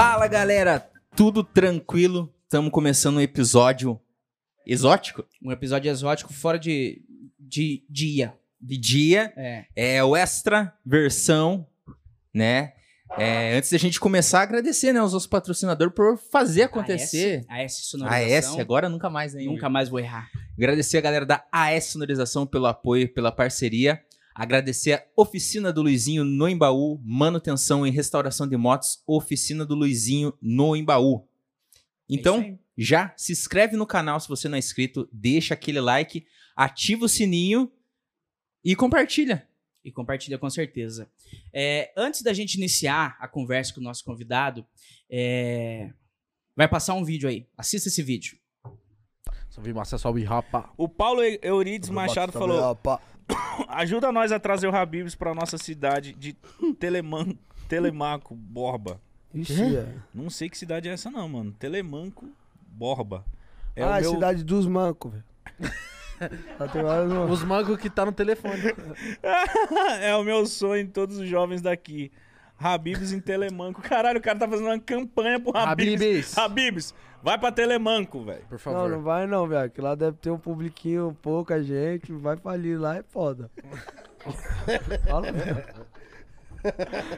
Fala galera, tudo tranquilo? Estamos começando um episódio exótico Um episódio exótico fora de, de dia. de dia. É. É o extra versão, né? É, antes da gente começar, agradecer né, aos nossos patrocinadores por fazer acontecer. A S A Sonorização. AS, agora nunca mais, né? Nunca mais vou errar. Agradecer a galera da AS Sonorização pelo apoio, pela parceria. Agradecer a Oficina do Luizinho no Embaú, manutenção e restauração de motos, Oficina do Luizinho no Embaú. Então, É isso aí. já se inscreve no canal se você não é inscrito, deixa aquele like, ativa o sininho e compartilha. E compartilha com certeza. É, antes da gente iniciar a conversa com o nosso convidado, é, vai passar um vídeo aí. Assista esse vídeo. Salve massa, salve rapa. O Paulo Eurides Machado falou: ajuda nós a trazer o Habibs pra nossa cidade de Teleman Telemaco, Borba. Ixi, é. Não sei que cidade é essa, não, mano. Telemanco, Borba. É ah, o meu... cidade dos mancos, velho. Os mancos que tá no telefone. é o meu sonho, todos os jovens daqui. Habibs em Telemanco. Caralho, o cara tá fazendo uma campanha pro Habibs. Habibs. Habibs, vai pra Telemanco, velho. Por Não, favor. não vai não, velho. Que lá deve ter um publiquinho, pouca gente. Vai falir lá, é foda. Fala mesmo.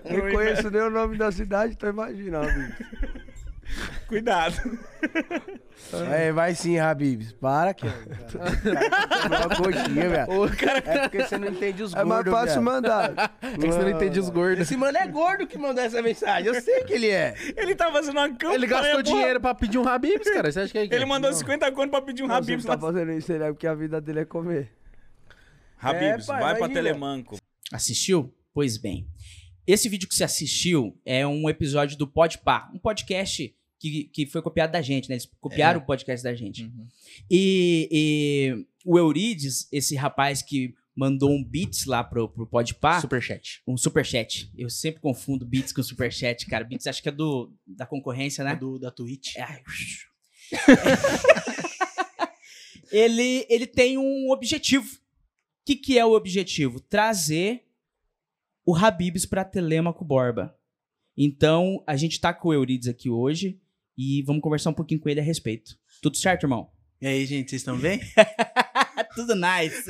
Nem conheço nem o nome da cidade, então imagina, amigo. Cuidado. É, vai sim, Habibs. Para, que. Uma coxinha, velho. É porque você não entende os É mais gordos, fácil velho. mandar. É que você não entende os gordos. Esse mano é gordo que mandou essa mensagem. Eu sei que ele é. Ele tá fazendo uma campanha. Ele gastou dinheiro pra pedir um Habibs, cara. Você acha que é Ele mandou 50 conto pra pedir um Não, Habibs ele tá fazendo isso, ele é porque a vida dele é comer. Habibs, É, pai, vai pra. Telemanco. Assistiu? Pois bem. Esse vídeo que você assistiu é um episódio do Podpah, um podcast que, que foi copiado da gente, né? Eles copiaram o podcast da gente. E, e o Eurides, esse rapaz que mandou um beats lá pro, pro Podpah, Superchat. um superchat. Eu sempre confundo beats com superchat, cara. Beats acho que é do, da concorrência, né? do, da Twitch. Ai, ele, ele tem um objetivo. O que, que é o objetivo? Trazer o Habibs para Telemaco Borba. Então, a gente tá com o Eurides aqui hoje e vamos conversar um pouquinho com ele a respeito. Tudo certo, irmão? E aí, gente, vocês estão bem? Tudo nice.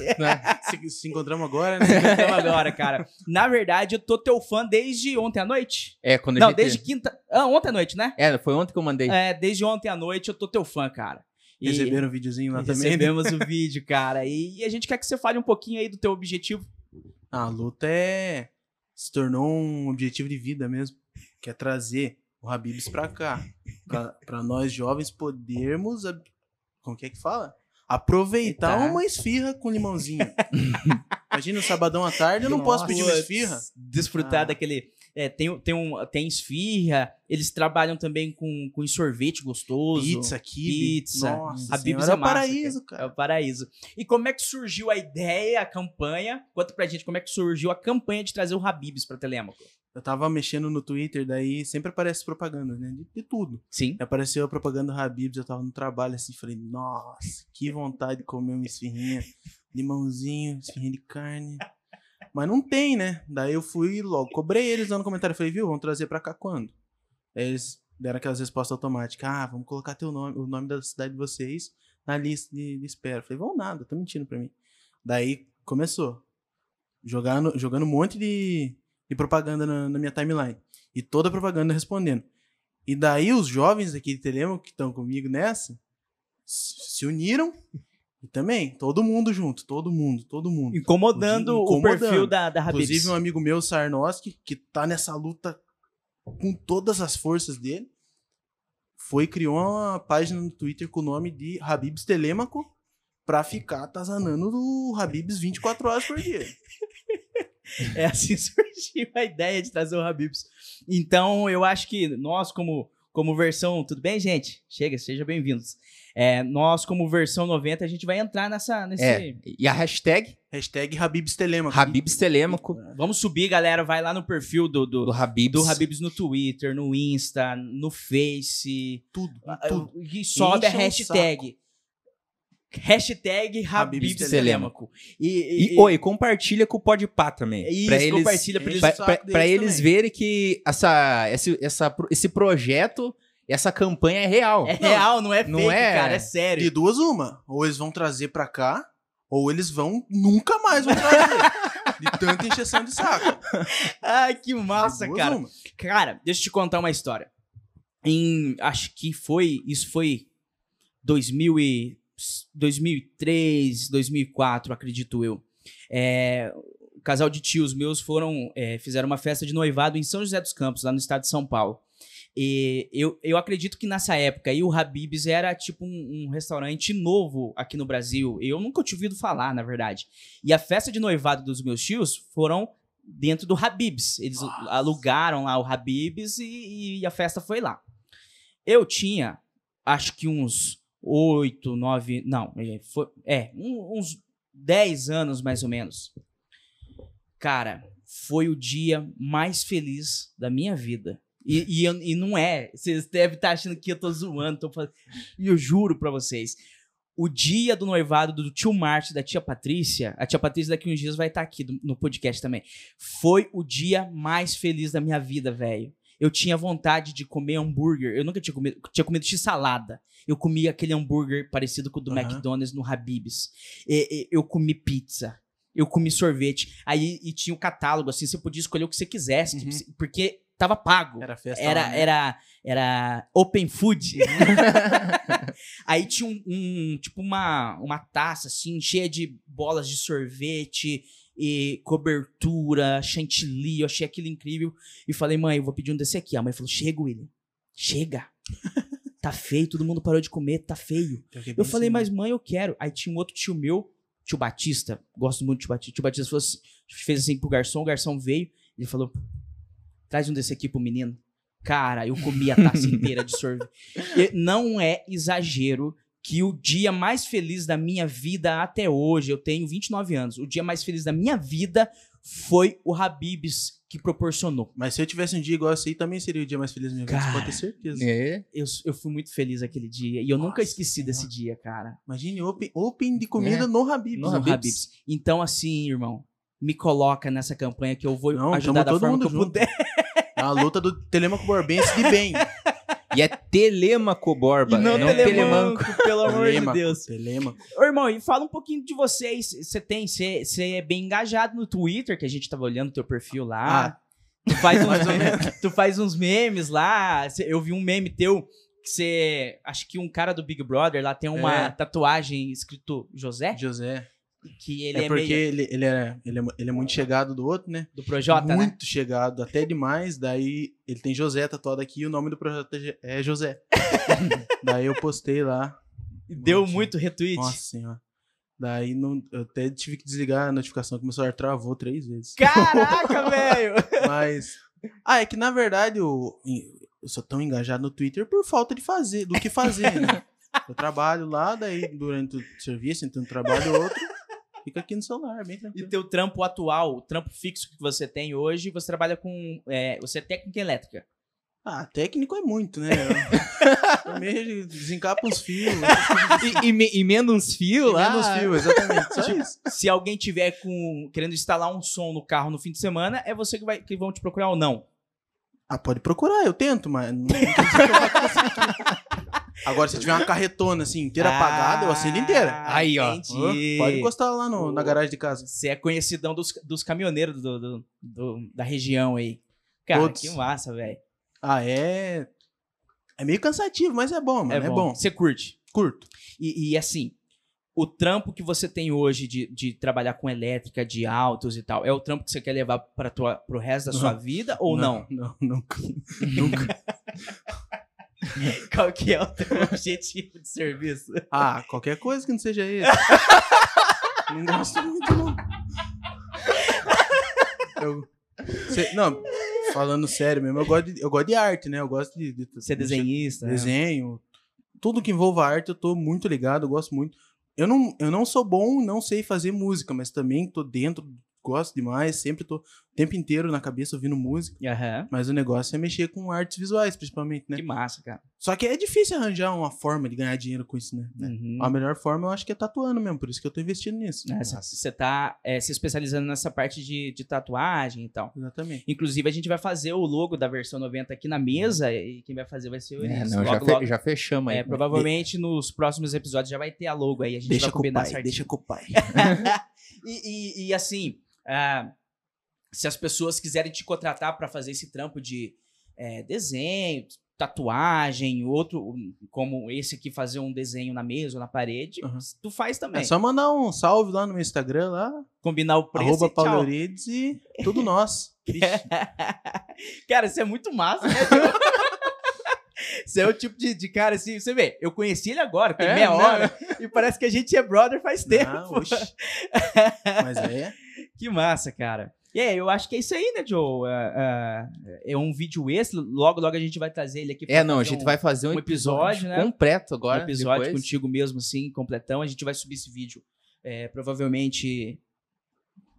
se, se encontramos agora, né? Então agora, cara. Na verdade, eu tô teu fã desde ontem à noite. É, quando a Não, gente... desde quinta. Ah, ontem à noite, né? É, foi ontem que eu mandei. É, desde ontem à noite eu tô teu fã, cara. E- Receberam um videozinho lá também. né? Recebemos o vídeo, cara. E, e a gente quer que você fale um pouquinho aí do teu objetivo. A luta é. Se tornou um objetivo de vida mesmo. Que é trazer o Habibs pra cá. Pra, pra nós jovens podermos. Como que é que fala? Aproveitar Tá. uma esfirra com limãozinho. Imagina um sabadão à tarde, eu não posso pedir uma esfirra. Desfrutar Ah. daquele. é, tem, tem, um, tem esfirra, eles trabalham também com, com sorvete gostoso. Pizza, kibe. Pizza. Nossa, Habib's senhora, é é o massa, paraíso, É cara. o paraíso. E como é que surgiu a ideia, a campanha? Conta pra gente como é que surgiu a campanha de trazer o Habibs pra Telemaco. Eu tava mexendo no Twitter, daí sempre aparece propaganda, né? De, de tudo. Sim. E apareceu a propaganda do Habibs, eu tava no trabalho assim, falei, nossa, que vontade de comer uma esfirrinha, limãozinho, esfirrinha de carne. Mas não tem, né? Daí eu fui logo, cobrei eles lá no comentário, falei, viu, vamos trazer pra cá quando? Aí eles deram aquelas respostas automáticas, ah, vamos colocar teu nome, o nome da cidade de vocês na lista de, de espera. Falei, vão nada, tá mentindo pra mim. Daí começou, jogando, jogando um monte de, de propaganda na, na minha timeline. E toda a propaganda respondendo. E daí os jovens aqui de Telemaco que estão comigo nessa se uniram e também todo mundo junto, todo mundo, todo mundo. Incomodando, o Incomodando. perfil da, da Habibs. Inclusive um amigo meu, Sarnoski, que tá nessa luta com todas as forças dele, foi e criou uma página no Twitter com o nome de Habibs Telemaco pra ficar atazanando o Habibs 24 horas por dia. É assim surgiu a ideia de trazer o Habibs. Então, eu acho que nós, como, como versão. Tudo bem, gente? Chega, sejam bem-vindos. É, nós, como versão 90, a gente vai entrar nessa. Nesse... É, e a hashtag Hashtag Habibs Telemaco. Habibs Telemaco Vamos subir, galera. Vai lá no perfil do, do, do Habibs. do Habibs no Twitter, no Insta, no Face. Tudo, Ah, tudo. E sobe a Enche um hashtag. Hashtag Telêmaco. Telêmaco. E, e, E, oi, compartilha com o Podpah também. Isso, pra eles, compartilha pra eles. pra, pra- pra eles verem que essa, esse, essa, esse projeto, essa campanha é real. É real, não é Não fake, é- cara, é sério. De duas, uma. Ou eles vão trazer pra cá, ou eles vão nunca mais vão trazer. de tanta encheção de saco. Ai, que massa, duas, cara. uma. Cara, deixa eu te contar uma história. Em, acho que foi, isso foi 2000 e, 2003, 2004, acredito eu. É, o casal de tios meus foram, é, fizeram uma festa de noivado em São José dos Campos, lá no estado de São Paulo. E eu, eu acredito que nessa época aí o Habib's era tipo um, um restaurante novo aqui no Brasil. Eu nunca tinha ouvido falar, na verdade. E a festa de noivado dos meus tios foram dentro do Habib's. Eles alugaram lá o Habib's e, e a festa foi lá. Eu tinha, acho que uns oito, nove, não, é, foi, é um- uns 10 anos mais ou menos. Cara, foi o dia mais feliz da minha vida. E, e, e não é. Vocês devem estar achando que eu tô zoando. Tô falando, e eu juro pra vocês. O dia do noivado do tio Marte da tia Patrícia, a tia Patrícia daqui uns dias vai estar aqui no podcast também. Foi o dia mais feliz da minha vida, velho. Eu tinha vontade de comer hambúrguer. Eu nunca tinha comido, tinha comido x-salada. Eu comi aquele hambúrguer parecido com o do Aham. McDonald's no Habib's. E- e- eu comi pizza. Eu comi sorvete. Aí e tinha um catálogo, assim, você podia escolher o que você quisesse, Uhum. tipo, porque tava pago. Era festa Era, lá, né? era, era open food. Aí tinha um, um- tipo uma, uma taça assim, cheia de bolas de sorvete e cobertura, chantilly. Eu achei aquilo incrível e falei, mãe, eu vou pedir um desse aqui. A mãe falou, chega, William. Chega. Tá feio, todo mundo parou de comer, tá feio. Bem Eu falei, assim, mas né? mãe, eu quero. Aí tinha um outro tio meu, tio Batista, gosto muito do tio Batista. Tio Batista assim- fez assim pro garçom, o garçom veio, ele falou: traz um desse aqui pro menino. Cara, eu comi a taça inteira de sorvete. Não é exagero que o dia mais feliz da minha vida até hoje, eu tenho 29 anos, o dia mais feliz da minha vida foi o Habib's que proporcionou. Mas se eu tivesse um dia igual esse aí, também seria o dia mais feliz da minha vida. Você pode ter certeza. É. Eu, eu fui muito feliz aquele dia e eu nunca Nossa esqueci desse dia, cara. Imagine open, open de comida É. no Habib's. No no Habib's. Habib's. Então, assim, irmão, me coloca nessa campanha que eu vou Não, ajudar da todo forma que mundo eu junto. puder. A luta do Telemaco Borbense de bem. E é Telemaco Borba, E não, não Telemanco, pelo amor de Telemaco, Deus. Telemaco. Ô, irmão, e fala um pouquinho de vocês. Você tem, você é bem engajado no Twitter, que a gente tava olhando teu perfil lá. Ah. Tu faz, uns, tu faz uns memes lá. Eu vi um meme teu que você. Acho que um cara do Big Brother lá tem uma É. tatuagem escrito José. José. Que ele é é, porque meio ele, ele, é, ele, é, ele é muito chegado do outro, né? do Projota, né? muito chegado, até demais. Daí ele tem José tatuado aqui e o nome do projeto é é José. daí eu postei lá. Deu Nossa. muito retweet. Nossa senhora. Daí não, eu até tive que desligar a notificação que meu celular travou três vezes. Caraca, velho! Mas. Ah, é que na verdade eu, eu sou tão engajado no Twitter por falta de fazer, do que fazer, né? Eu trabalho lá, daí durante o serviço, entre um trabalho e outro, fica aqui no celular, bem E tranquilo. teu trampo atual, o trampo fixo que você tem hoje, você trabalha com. é, você é técnica elétrica. Ah, técnico é muito, né? Meio desencapa uns fios. E, e, me- emenda uns fios lá. Menos fio, exatamente. Só isso. Se alguém tiver com querendo instalar um som no carro no fim de semana, é você que, vai, que vão te procurar ou não. Ah, pode procurar, eu tento, mas não, não Agora, se tiver uma carretona assim, inteira apagada, eu acendo inteira. Ah, Aí, ó. entendi. Pode encostar lá no- na garagem de casa. Você é conhecidão dos, dos caminhoneiros do, do- do- da região aí. Cara, Todos. que massa, velho. Ah, é. É meio cansativo, mas é bom, mano. É, bom. Você curte. Curto. E, e, assim, o trampo que você tem hoje de, de trabalhar com elétrica, de autos e tal, é o trampo que você quer levar para pro resto da sua Não. vida ou não? Não, nunca. nunca. Qual que é o teu objetivo de serviço? Ah, qualquer coisa que não seja esse. não gosto muito, não. Eu, cê- não, falando sério mesmo, eu gosto, de, eu gosto de arte, né? Eu gosto de. de Você é desenhista? né? Desenho. Tudo que envolva arte, eu tô muito ligado, eu gosto muito. Eu não, eu não sou bom, não sei fazer música, mas também tô dentro, gosto demais, sempre tô. tempo inteiro na cabeça ouvindo música. Aham. Mas o negócio é mexer com artes visuais, principalmente, né? Que massa, cara. Só que é difícil arranjar uma forma de ganhar dinheiro com isso, né? Uhum. A melhor forma eu acho que é tatuando mesmo, por isso que eu tô investindo nisso. Você tá é, se especializando nessa parte de, de tatuagem e tal. Exatamente. Inclusive, a gente vai fazer o logo da versão 90 aqui na mesa e quem vai fazer vai ser o É, não, já, logo, fe- logo. já fechamos aí. É, provavelmente nos próximos episódios já vai ter a logo aí. A gente Deixa vai com o combinar pai, certinho. deixa com o pai. e, e- e, assim, ah, se as pessoas quiserem te contratar pra fazer esse trampo de é, desenho, tatuagem, outro, como esse aqui, fazer um desenho na mesa ou na parede, Uhum. tu faz também. É só mandar um salve lá no meu Instagram, lá, Combinar o preço arroba e. Paulo Eurides e tudo nosso. Vixe. Cara, isso é muito massa, né? Você é o tipo de, de cara assim, você vê, eu conheci ele agora, tem É, meia né? hora, e parece que a gente é brother faz tempo. Oxe. Mas é. Que massa, cara. E aí, eu acho que é isso aí, né, Joe? É, é- é um vídeo extra, logo, logo a gente vai trazer ele aqui pra É, não, a gente um- vai fazer um, um episódio, né? completo um agora. episódio depois. contigo mesmo, assim, completão. A gente vai subir esse vídeo é, provavelmente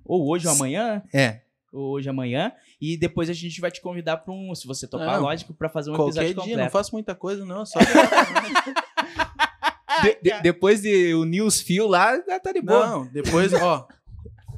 ou hoje ou amanhã, É. hoje amanhã, e depois a gente vai te convidar para um, se você topar, Não, lógico, pra fazer um Qualquer episódio dia, completo. não faço muita coisa, não. Só De- de- depois de o News Fio lá, tá de boa. Não, depois, ó.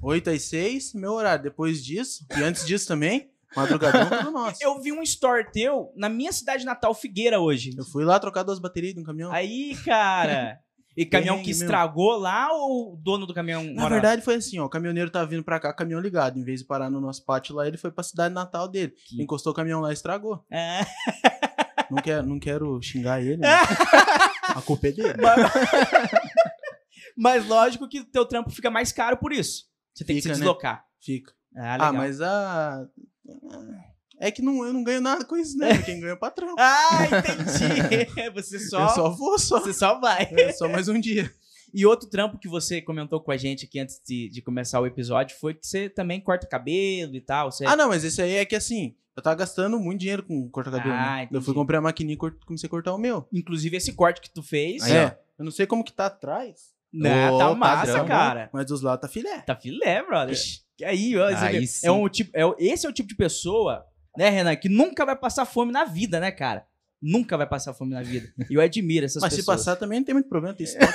8 às 6, meu horário. Depois disso, e antes disso também, madrugadão, tudo nosso. Eu vi um store teu na minha cidade natal, Figueira, hoje. Eu fui lá trocar duas baterias de um caminhão. Aí, cara. E caminhão que estragou lá ou o dono do caminhão Na verdade, foi assim, ó. O caminhoneiro tava vindo pra cá, caminhão ligado. Em vez de parar no nosso pátio lá, ele foi pra cidade natal dele. Que- Encostou o caminhão lá e estragou. É. Não quero, não quero xingar ele. né? A culpa é dele. Mas lógico que o teu trampo fica mais caro por isso. Você tem que Fica, se né? deslocar. Fica. Ah. Ah, mas a. É que não, eu não ganho nada com isso, né? Quem ganha é o patrão. Ah, entendi. Você só, Eu só vou, só. você só vai. É só mais um dia. E outro trampo que você comentou com a gente aqui antes de, de começar o episódio foi que você também corta cabelo e tal. Você... Ah, não, mas esse aí é que assim, eu tava gastando muito dinheiro com corta-cabelo. Ah, né? Eu fui comprar a maquininha e comecei a cortar o meu. Inclusive esse corte que tu fez. Aí, é. ó. Eu não sei como que tá atrás, Né, Ô, tá massa, padrão. cara. mas dos lados tá filé. Tá filé, brother. E aí, ó, Aí sim. é um tipo, é, esse é o tipo de pessoa, né, Renan, que nunca vai passar fome na vida, né, cara? Nunca vai passar fome na vida. E eu admiro essas Mas se pessoas. passar também não tem muito problema, tem estoque.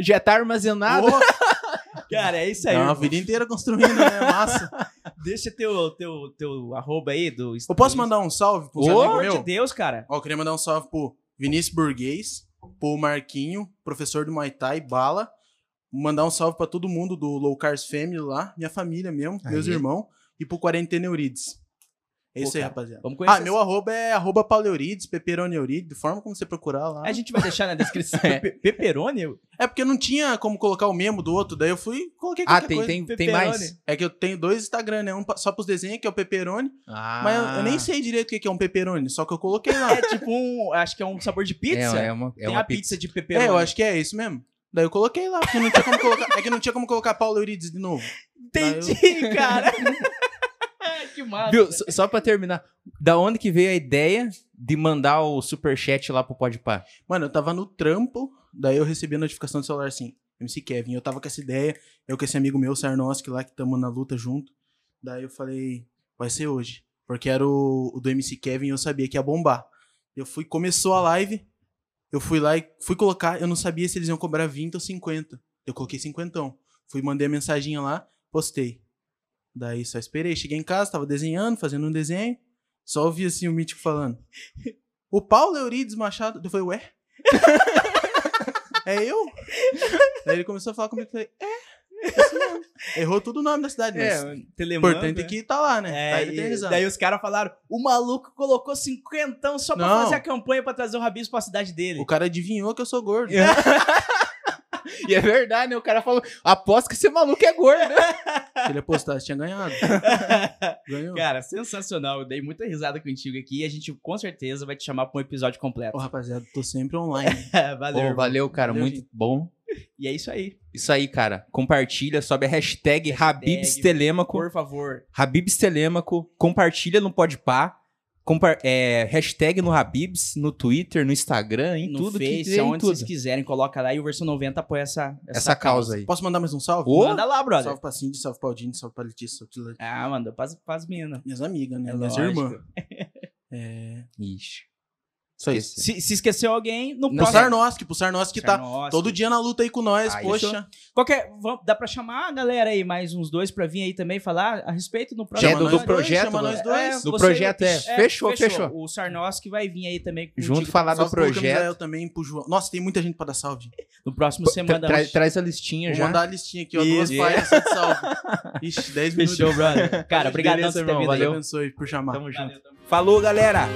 Já tá armazenado. Pô, Cara, é isso aí. é uma irmão. vida inteira construindo, né? Massa. Deixa teu, teu, teu arroba aí do Eu posso mandar um salve pros Pelo amigos amor de meu? Deus, cara. Ó, eu queria mandar um salve pro Vinícius Burguês, pro Marquinho, professor do Muay Thai, Bala. Mandar um salve pra todo mundo do Low Cars Family lá, minha família mesmo, meus Aí. irmãos, e pro Quarentena Eurides. É Pô, isso aí, cara, rapaziada. Vamos conhecer. Ah, meu arroba é arroba Paulo Eurides, Peperoni Eurides, de forma como você procurar lá. A gente vai deixar na descrição. Pe- Peperoni? É porque não tinha como colocar o mesmo do outro, daí eu fui e coloquei Ah, qualquer tem, coisa. tem, tem Pepperoni. mais? É que eu tenho dois Instagram, né? Um só pros desenhos, que é o Peperoni, Ah. mas eu, eu nem sei direito o que é um Peperoni, só que eu coloquei lá. É tipo um. Acho que é um sabor de pizza. É, é uma, é Tem uma a pizza, de pepperoni. É, eu acho que é isso mesmo. Daí eu coloquei lá, porque não tinha como colocar. É que não tinha como colocar Paulo Eurides de novo. Entendi, cara. que massa. Viu? Só, só pra terminar, da onde que veio a ideia de mandar o superchat lá pro Podpah? Mano, eu tava no trampo, daí eu recebi a notificação do celular assim, MC Kevin. Eu tava com essa ideia, eu com esse amigo meu, Sarnoski lá, que tamo na luta junto. Daí eu falei, vai ser hoje. Porque era o, o do MC Kevin e eu sabia que ia bombar. Eu fui, começou a live, eu fui lá e fui colocar, eu não sabia se eles iam cobrar 20 ou 50. Eu coloquei 50. Fui, mandei a mensaginha lá, postei. Daí só esperei, cheguei em casa, tava desenhando, fazendo um desenho, só ouvi assim o Mítico falando. O Paulo Eurides Machado. Eu falei, ué? é eu? Daí ele começou a falar comigo, eu falei, é, mesmo. Errou tudo o nome da cidade, mas É, o telemando, importante é que tá lá, né? tá É, e eternizado. daí os caras falaram: o maluco colocou cinquentão só pra Não. fazer a campanha pra trazer o Rabisco pra cidade dele. O cara adivinhou que eu sou gordo. E é verdade, né? O cara falou, aposto que esse maluco é gordo. Se ele apostasse, tinha ganhado. Ganhou. Cara, sensacional. Eu dei muita risada contigo aqui e a gente com certeza vai te chamar pra um episódio completo. Ô, rapaziada, tô sempre online. valeu. Pô, irmão. valeu, cara, Valeu, muito gente. bom. E é isso aí. Isso aí, cara. Compartilha, sobe a hashtag, Hashtag, Habibs Telêmaco. Por favor. Habibs Telêmaco. Compartilha no Podpah. É, hashtag no Habibs, no Twitter, no Instagram, em no tudo que Face, tem, em aonde tudo. vocês quiserem, coloca lá e o Versão 90 apoia essa, essa, Essa causa aí. Posso mandar mais um salve? Ô, Manda lá, brother. Salve pra Cindy, salve pra Aldine, salve pra Letícia, salve pra Letícia. Ah, manda pras, pras minas. Minhas amigas, né? É Minhas irmãs. É... Ixi. Só isso. Se, se esqueceu alguém, no Pro próximo... Sarnoski, pro Sarnoski que tá todo dia na luta aí com nós, Aí, poxa. Qualquer, vamos- dá pra chamar a galera aí, mais uns dois pra vir aí também falar a respeito no próximo É, do- do episódio. projeto, chama nós dois. Do você- projeto, é. Fechou, fechou. O Sarnoski vai vir aí também. contigo Junto falar do pro projeto. Camisael também, pro João. Nossa, tem muita gente pra dar salve. No próximo você Tra- traz a listinha Vou já. mandar a listinha aqui, ó. Isso. Duas páginas de salve. Ixi, 10 minutos. Fechou, brother. Cara, obrigado por ter vindo valeu. Deus abençoe por chamar. Tamo junto. Falou, galera!